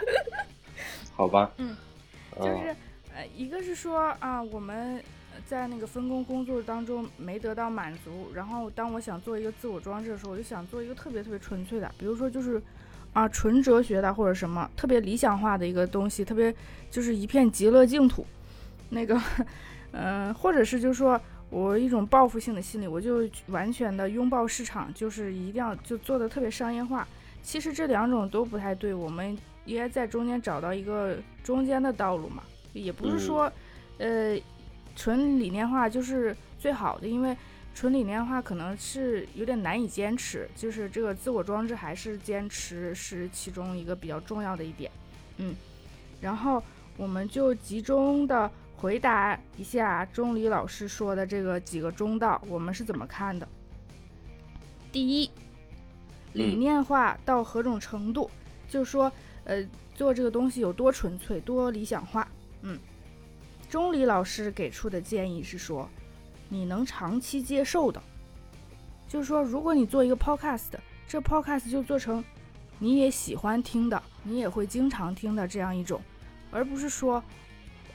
好吧？嗯，嗯，就是呃，一个是说啊，我们在那个分工工作当中没得到满足，然后当我想做一个自我装置的时候，我就想做一个特别特别纯粹的，比如说就是啊纯哲学的或者什么特别理想化的一个东西，特别就是一片极乐净土，那个嗯、呃，或者是就是说。我一种报复性的心理，我就完全的拥抱市场，就是一定要就做的特别商业化。其实这两种都不太对，我们应该在中间找到一个中间的道路嘛，也不是说，呃，纯理念化就是最好的，因为纯理念化可能是有点难以坚持，就是这个自我装置还是坚持是其中一个比较重要的一点，嗯，然后我们就集中的回答一下钟离老师说的这个几个中道，我们是怎么看的？第一，理念化到何种程度？就是说，呃，做这个东西有多纯粹、多理想化。嗯，钟离老师给出的建议是说，你能长期接受的，就是说，如果你做一个 podcast，这 podcast 就做成你也喜欢听的，你也会经常听的这样一种，而不是说，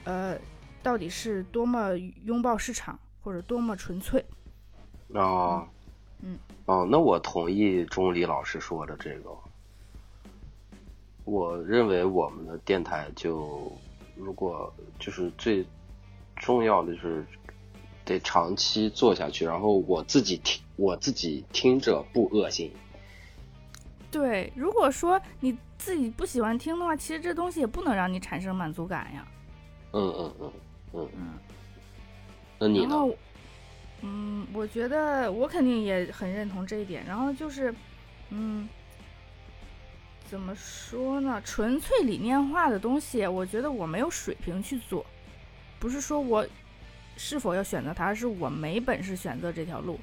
呃，到底是多么拥抱市场或者多么纯粹。哦，嗯，哦，那我同意钟离老师说的这个。我认为我们的电台就，如果就是最重要的就是得长期做下去，然后我自己听，我自己听着不恶心。对，如果说你自己不喜欢听的话，其实这东西也不能让你产生满足感呀。嗯嗯嗯嗯嗯。那你呢？嗯，我觉得我肯定也很认同这一点。然后就是，嗯，怎么说呢？纯粹理念化的东西，我觉得我没有水平去做，不是说我是否要选择它，而是我没本事选择这条路，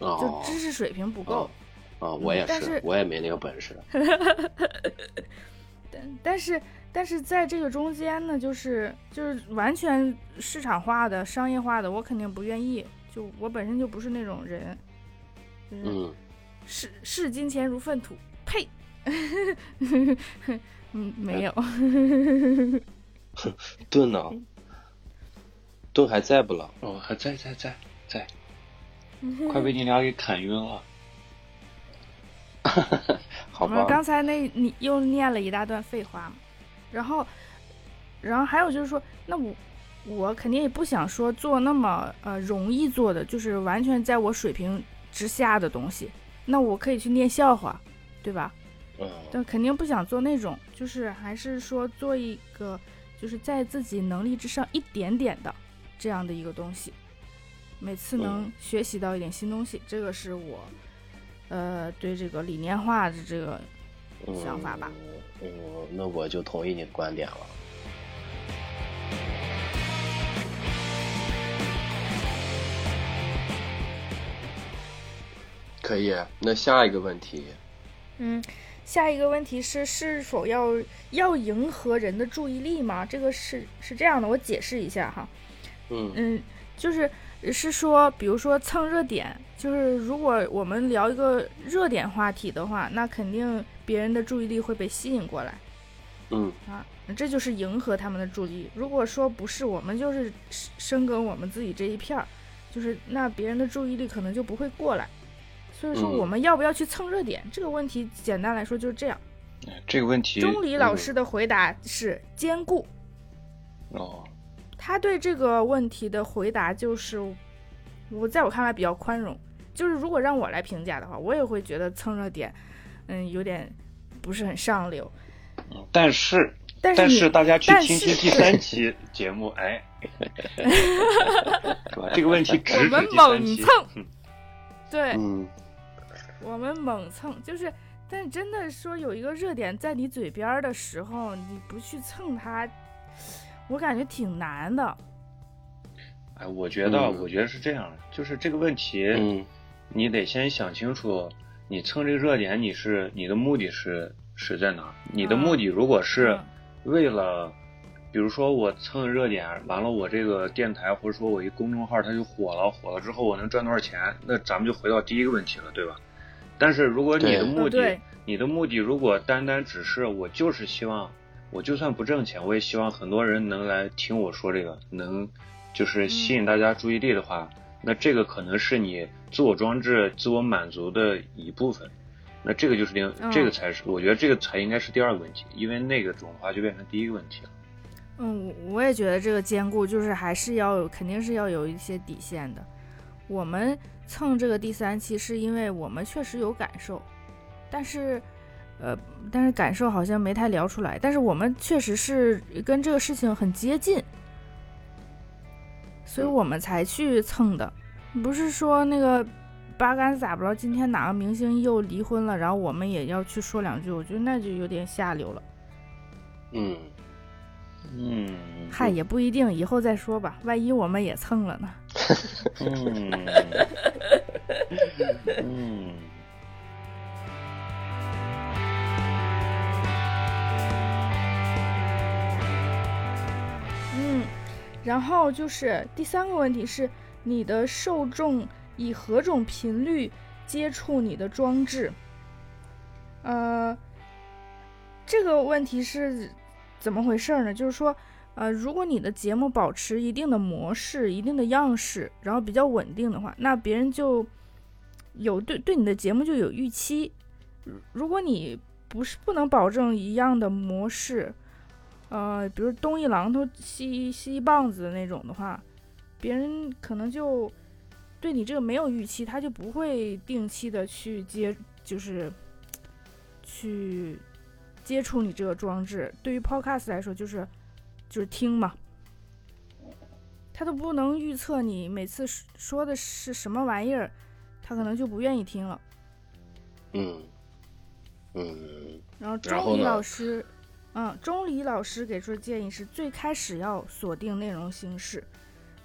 就哦知识水平不够。啊，我也是，我也没那个本事。但但是但是在这个中间呢，就是就是完全市场化的、商业化的，我肯定不愿意。就我本身就不是那种人，就是嗯，视视金钱如粪土，呸！嗯，没有。盾呢？盾还在不了？哦，还在在在在，快被你俩给砍晕了。好吧。刚才那你又念了一大段废话嘛，然后，然后还有就是说，那我我肯定也不想说做那么呃容易做的，就是完全在我水平之下的东西。那我可以去念笑话，对吧？嗯。但肯定不想做那种，就是还是说做一个，就是在自己能力之上一点点的这样的一个东西。每次能学习到一点新东西，这个是我，呃，对这个理念化的这个想法吧。嗯，那我就同意你的观点了。可以，那下一个问题。嗯，下一个问题是是否要要迎合人的注意力吗？这个是是这样的，我解释一下哈。嗯嗯，就是。是说，比如说蹭热点，就是如果我们聊一个热点话题的话，那肯定别人的注意力会被吸引过来。嗯啊，这就是迎合他们的注意力。如果说不是，我们就是深耕我们自己这一片儿，就是那别人的注意力可能就不会过来。所以说，我们要不要去蹭热点？这个问题简单来说就是这样。这个问题，钟离老师的回答是兼顾。哦。他对这个问题的回答就是，我在我看来比较宽容。就是如果让我来评价的话，我也会觉得蹭热点，嗯，有点不是很上流。但是，但是大家去听听第三期节目，哎？这个问题值我们猛蹭，对，嗯，我们猛蹭，就是，但真的说有一个热点在你嘴边的时候，你不去蹭它。我感觉挺难的。哎，我觉得，我觉得是这样，就是这个问题，嗯，你得先想清楚，你蹭这个热点，你是你的目的是是在哪？你的目的如果是为了，比如说我蹭热点，完了我这个电台或者说我一公众号它就火了，火了之后我能赚多少钱？那咱们就回到第一个问题了，对吧？但是如果你的目的，你的目的如果单单只是我就是希望。我就算不挣钱，我也希望很多人能来听我说这个，能就是吸引大家注意力的话，那这个可能是你自我装置、自我满足的一部分。那这个就是另，这个才是我觉得这个才应该是第二个问题，因为那个种的话就变成第一个问题了。嗯，我也觉得这个兼顾就是还是要有，肯定是要有一些底线的。我们蹭这个第三期是因为我们确实有感受，但是。呃，但是感受好像没太聊出来。但是我们确实是跟这个事情很接近，所以我们才去蹭的。不是说那个八竿子打不着，今天哪个明星又离婚了，然后我们也要去说两句。我觉得那就有点下流了。嗯嗯，嗨，也不一定，以后再说吧。万一我们也蹭了呢？嗯 嗯。然后就是第三个问题是，你的受众以何种频率接触你的装置？呃，这个问题是怎么回事呢？就是说，呃，如果你的节目保持一定的模式、一定的样式，然后比较稳定的话，那别人就有对对你的节目就有预期。如如果你不是不能保证一样的模式，呃，比如东一榔头西西一棒子的那种的话，别人可能就对你这个没有预期，他就不会定期的去接，就是去接触你这个装置。对于 Podcast 来说，就是就是听嘛，他都不能预测你每次说的是什么玩意儿，他可能就不愿意听了。嗯嗯，然后钟离老师。嗯，钟离老师给出的建议是最开始要锁定内容形式，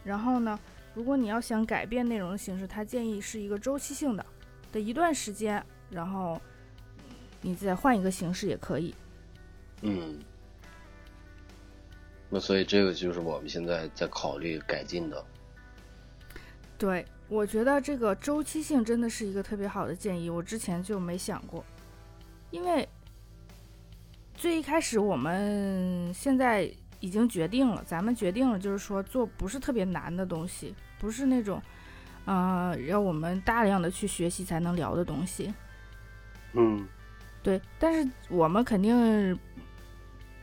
然后呢，如果你要想改变内容形式，他建议是一个周期性的，的一段时间，然后你再换一个形式也可以。嗯，那所以这个就是我们现在在考虑改进的。对，我觉得这个周期性真的是一个特别好的建议，我之前就没想过，因为。最一开始，我们现在已经决定了，咱们决定了，就是说做不是特别难的东西，不是那种，呃，要我们大量的去学习才能聊的东西。嗯，对，但是我们肯定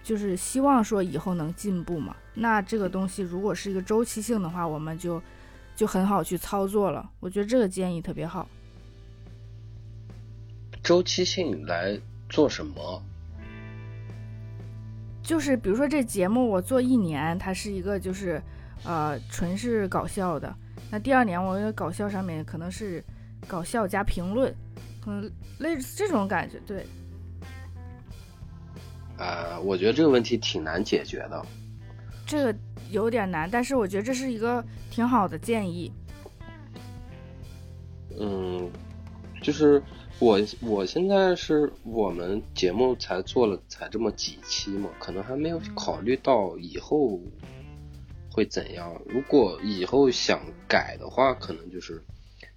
就是希望说以后能进步嘛。那这个东西如果是一个周期性的话，我们就就很好去操作了。我觉得这个建议特别好。周期性来做什么？就是比如说这节目我做一年，它是一个就是呃纯是搞笑的。那第二年我搞笑上面可能是搞笑加评论，嗯，类似这种感觉。对。呃，我觉得这个问题挺难解决的。这个有点难，但是我觉得这是一个挺好的建议。嗯，就是。我我现在是我们节目才做了才这么几期嘛，可能还没有考虑到以后会怎样。如果以后想改的话，可能就是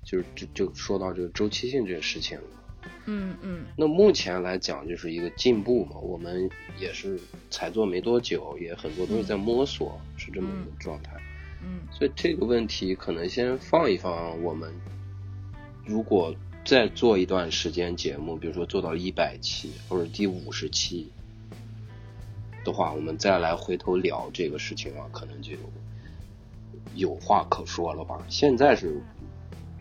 就是就就说到这个周期性这个事情了。嗯嗯。那目前来讲就是一个进步嘛，我们也是才做没多久，也很多东西在摸索，是这么一个状态。嗯。所以这个问题可能先放一放，我们如果。再做一段时间节目，比如说做到一百期或者第五十期的话，我们再来回头聊这个事情啊，可能就有话可说了吧。现在是，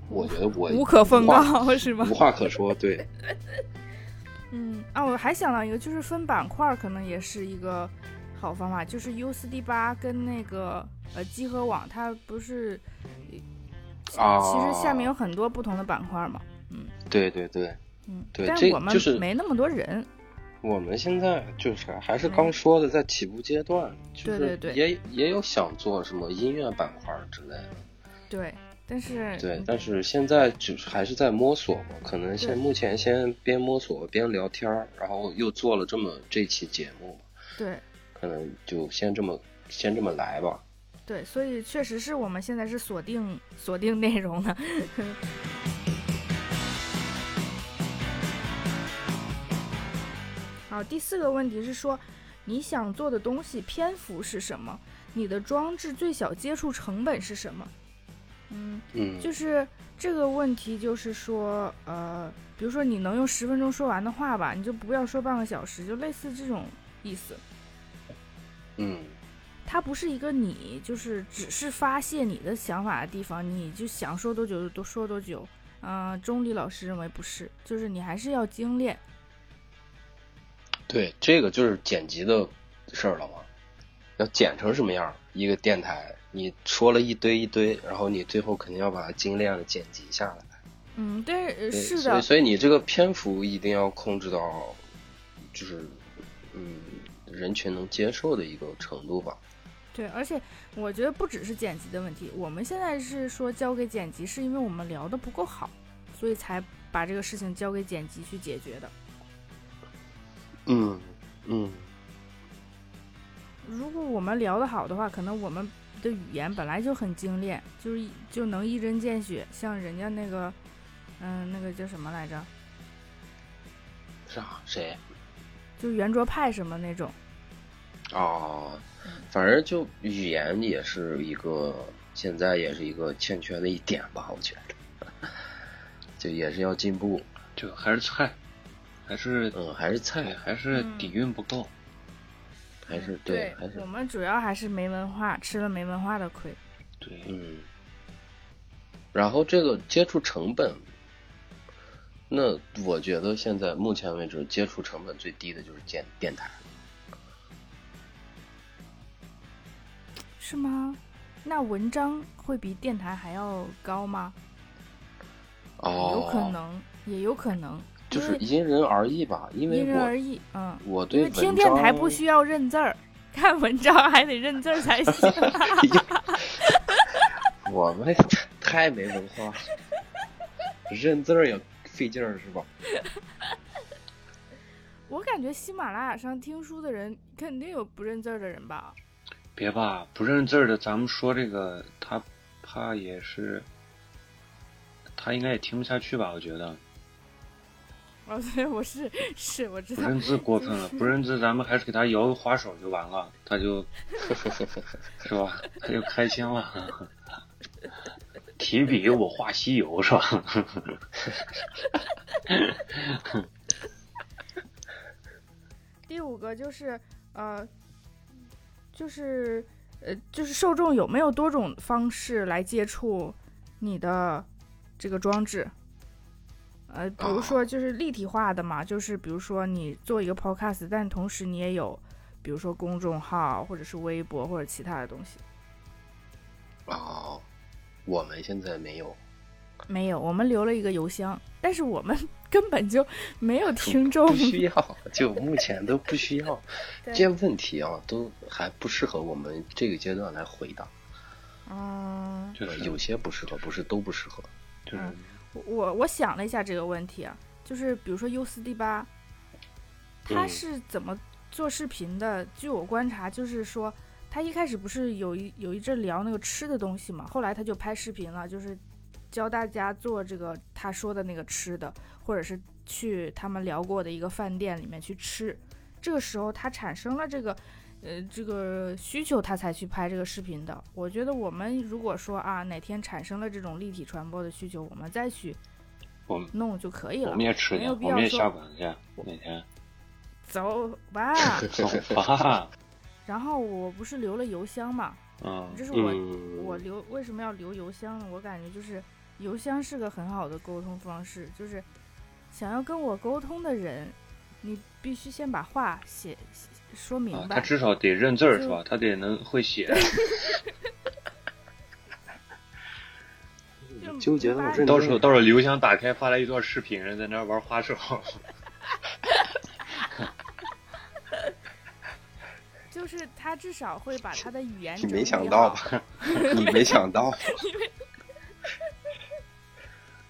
我觉得我无可奉告是吗？无话可说，对。嗯啊，我还想到一个，就是分板块，可能也是一个好方法。就是 U 四 D 八跟那个呃集合网，它不是啊，其实下面有很多不同的板块嘛。嗯，对对对，嗯，对，但我们就是没那么多人。我们现在就是还是刚说的，在起步阶段，对对对，也也有想做什么音乐板块之类的。对，但是对，但是现在就是还是在摸索嘛，可能现目前先边摸索边聊天儿然后又做了这么这期节目，对，可能就先这么先这么来吧。对，所以确实是我们现在是锁定锁定内容的。好，第四个问题是说，你想做的东西篇幅是什么？你的装置最小接触成本是什么？嗯嗯，就是这个问题，就是说，呃，比如说你能用十分钟说完的话吧，你就不要说半个小时，就类似这种意思。嗯，它不是一个你就是只是发泄你的想法的地方，你就想说多久就多说多久。嗯，钟离老师认为不是，就是你还是要精炼。对，这个就是剪辑的事儿了嘛，要剪成什么样？一个电台，你说了一堆一堆，然后你最后肯定要把它精炼的剪辑下来。嗯，对，是的。所以，所以你这个篇幅一定要控制到，就是嗯，人群能接受的一个程度吧。对，而且我觉得不只是剪辑的问题，我们现在是说交给剪辑，是因为我们聊的不够好，所以才把这个事情交给剪辑去解决的。嗯嗯，如果我们聊得好的话，可能我们的语言本来就很精炼，就是就能一针见血。像人家那个，嗯，那个叫什么来着？啥？谁？就圆桌派什么那种。哦，反正就语言也是一个现在也是一个欠缺的一点吧，我觉得，就也是要进步，就还是菜。还是嗯，还是菜，还是底蕴不够，还是对，还是我们主要还是没文化，吃了没文化的亏。对，嗯。然后这个接触成本，那我觉得现在目前为止接触成本最低的就是电电台。是吗？那文章会比电台还要高吗？哦，有可能，也有可能。就是因人而异吧，因为因人而异，嗯，我对听电台不需要认字儿，看文章还得认字儿才行。我们太没文化，认字儿也费劲儿，是吧？我感觉喜马拉雅上听书的人肯定有不认字儿的人吧？别吧，不认字儿的，咱们说这个，他怕也是，他应该也听不下去吧？我觉得。哦，对，我是是，我知道。不认字过分了，不认字，咱们还是给他摇个花手就完了，他就，是吧？他就开心了。提笔我画西游是吧？第五个就是呃，就是呃，就是受众有没有多种方式来接触你的这个装置？呃，比如说就是立体化的嘛，就是比如说你做一个 podcast，但同时你也有，比如说公众号或者是微博或者其他的东西。哦，我们现在没有，没有，我们留了一个邮箱，但是我们 根本就没有听众，不需要，就目前都不需要。这些问题啊，都还不适合我们这个阶段来回答。嗯，就是有些不适合，不是都不适合。就是我我想了一下这个问题啊，就是比如说 U 四 D 八，他是怎么做视频的？据我观察，就是说他一开始不是有一有一阵聊那个吃的东西嘛，后来他就拍视频了，就是教大家做这个他说的那个吃的，或者是去他们聊过的一个饭店里面去吃。这个时候他产生了这个呃这个需求，他才去拍这个视频的。我觉得我们如果说啊哪天产生了这种立体传播的需求，我们再去弄就可以了，我们也吃去，没有必我们也要说下馆子去，哪天走吧。走吧。然后我不是留了邮箱嘛，嗯，这是我、嗯，我留为什么要留邮箱呢？我感觉就是邮箱是个很好的沟通方式，就是想要跟我沟通的人，你必须先把话写写说明啊，白。他至少得认字儿是吧？他得能会写。就纠结一般到认到时候到时候刘翔打开发来一段视频，人在那玩花手。就是他至少会把他的语言你没想到吧？你没想到，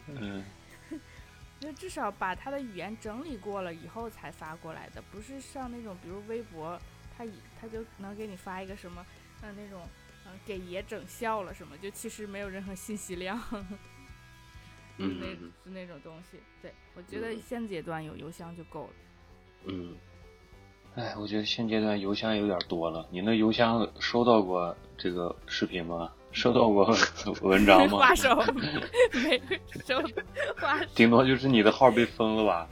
嗯，就至少把他的语言整理过了以后才发过来的，不是像那种比如微博，他以他就能给你发一个什么，呃那种，嗯、给爷整笑了什么，就其实没有任何信息量，就 那那种东西。对我觉得嗯现阶段有邮箱就够了。嗯，哎，我觉得现阶段邮箱有点多了。你那邮箱收到过这个视频吗？收到过文章吗？花手没收花手，顶多就是你的号被封了吧，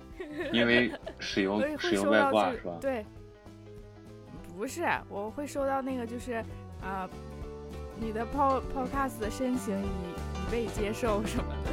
因为使用使用外挂是吧？对，不是，我会收到那个就是啊、你的 pod podcast 的申请已已被接受什么的。